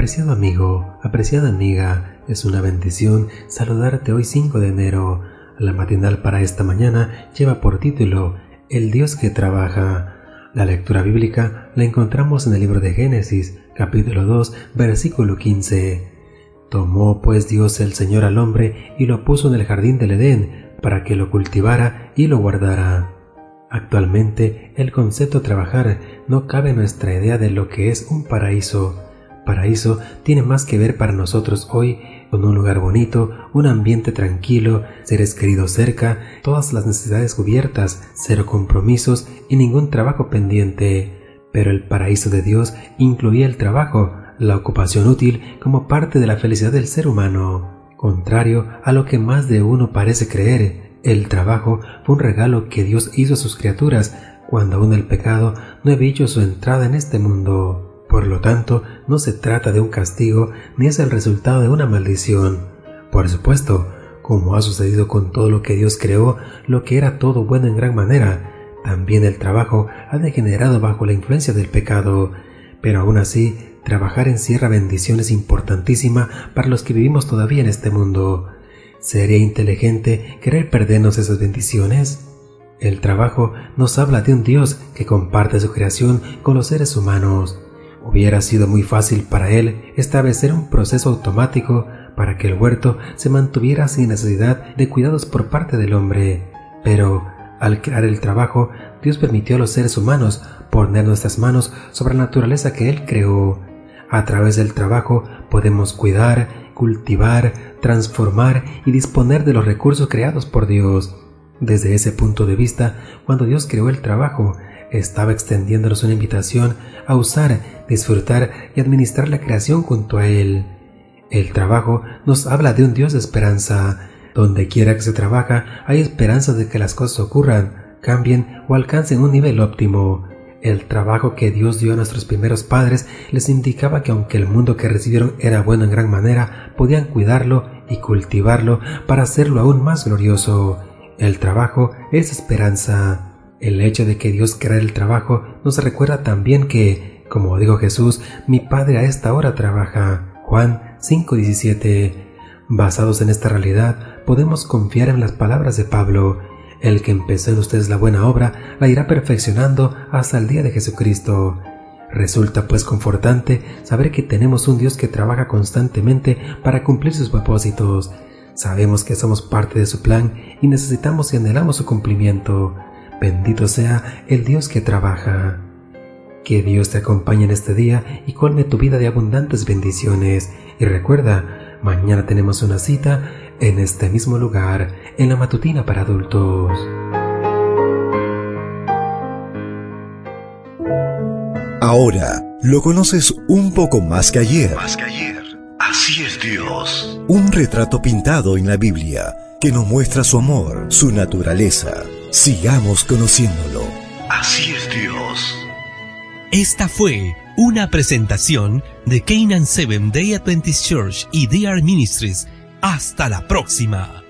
Apreciado amigo, apreciada amiga, es una bendición saludarte hoy 5 de enero. La matinal para esta mañana lleva por título El Dios que trabaja. La lectura bíblica la encontramos en el libro de Génesis, capítulo 2, versículo 15. Tomó pues Dios el Señor al hombre y lo puso en el jardín del Edén para que lo cultivara y lo guardara. Actualmente el concepto trabajar no cabe en nuestra idea de lo que es un paraíso paraíso tiene más que ver para nosotros hoy con un lugar bonito, un ambiente tranquilo, seres queridos cerca, todas las necesidades cubiertas, cero compromisos y ningún trabajo pendiente. Pero el paraíso de Dios incluía el trabajo, la ocupación útil como parte de la felicidad del ser humano. Contrario a lo que más de uno parece creer, el trabajo fue un regalo que Dios hizo a sus criaturas cuando aún el pecado no había hecho su entrada en este mundo. Por lo tanto, no se trata de un castigo ni es el resultado de una maldición. Por supuesto, como ha sucedido con todo lo que Dios creó, lo que era todo bueno en gran manera, también el trabajo ha degenerado bajo la influencia del pecado. Pero aún así, trabajar encierra bendiciones importantísimas para los que vivimos todavía en este mundo. ¿Sería inteligente querer perdernos esas bendiciones? El trabajo nos habla de un Dios que comparte su creación con los seres humanos. Hubiera sido muy fácil para él establecer un proceso automático para que el huerto se mantuviera sin necesidad de cuidados por parte del hombre. Pero, al crear el trabajo, Dios permitió a los seres humanos poner nuestras manos sobre la naturaleza que Él creó. A través del trabajo podemos cuidar, cultivar, transformar y disponer de los recursos creados por Dios. Desde ese punto de vista, cuando Dios creó el trabajo, estaba extendiéndonos una invitación a usar, disfrutar y administrar la creación junto a Él. El trabajo nos habla de un Dios de esperanza. Donde quiera que se trabaja, hay esperanza de que las cosas ocurran, cambien o alcancen un nivel óptimo. El trabajo que Dios dio a nuestros primeros padres les indicaba que aunque el mundo que recibieron era bueno en gran manera, podían cuidarlo y cultivarlo para hacerlo aún más glorioso. El trabajo es esperanza. El hecho de que Dios crea el trabajo nos recuerda también que, como dijo Jesús, mi Padre a esta hora trabaja. Juan 5:17. Basados en esta realidad, podemos confiar en las palabras de Pablo. El que empezó en ustedes la buena obra la irá perfeccionando hasta el día de Jesucristo. Resulta pues confortante saber que tenemos un Dios que trabaja constantemente para cumplir sus propósitos. Sabemos que somos parte de su plan y necesitamos y anhelamos su cumplimiento. Bendito sea el Dios que trabaja. Que Dios te acompañe en este día y colme tu vida de abundantes bendiciones. Y recuerda, mañana tenemos una cita en este mismo lugar, en la matutina para adultos. Ahora lo conoces un poco más que ayer. Más que ayer. Así es Dios. Un retrato pintado en la Biblia que nos muestra su amor, su naturaleza Sigamos conociéndolo. Así es Dios. Esta fue una presentación de Canaan Seven Day Adventist Church y DR Ministries. Hasta la próxima.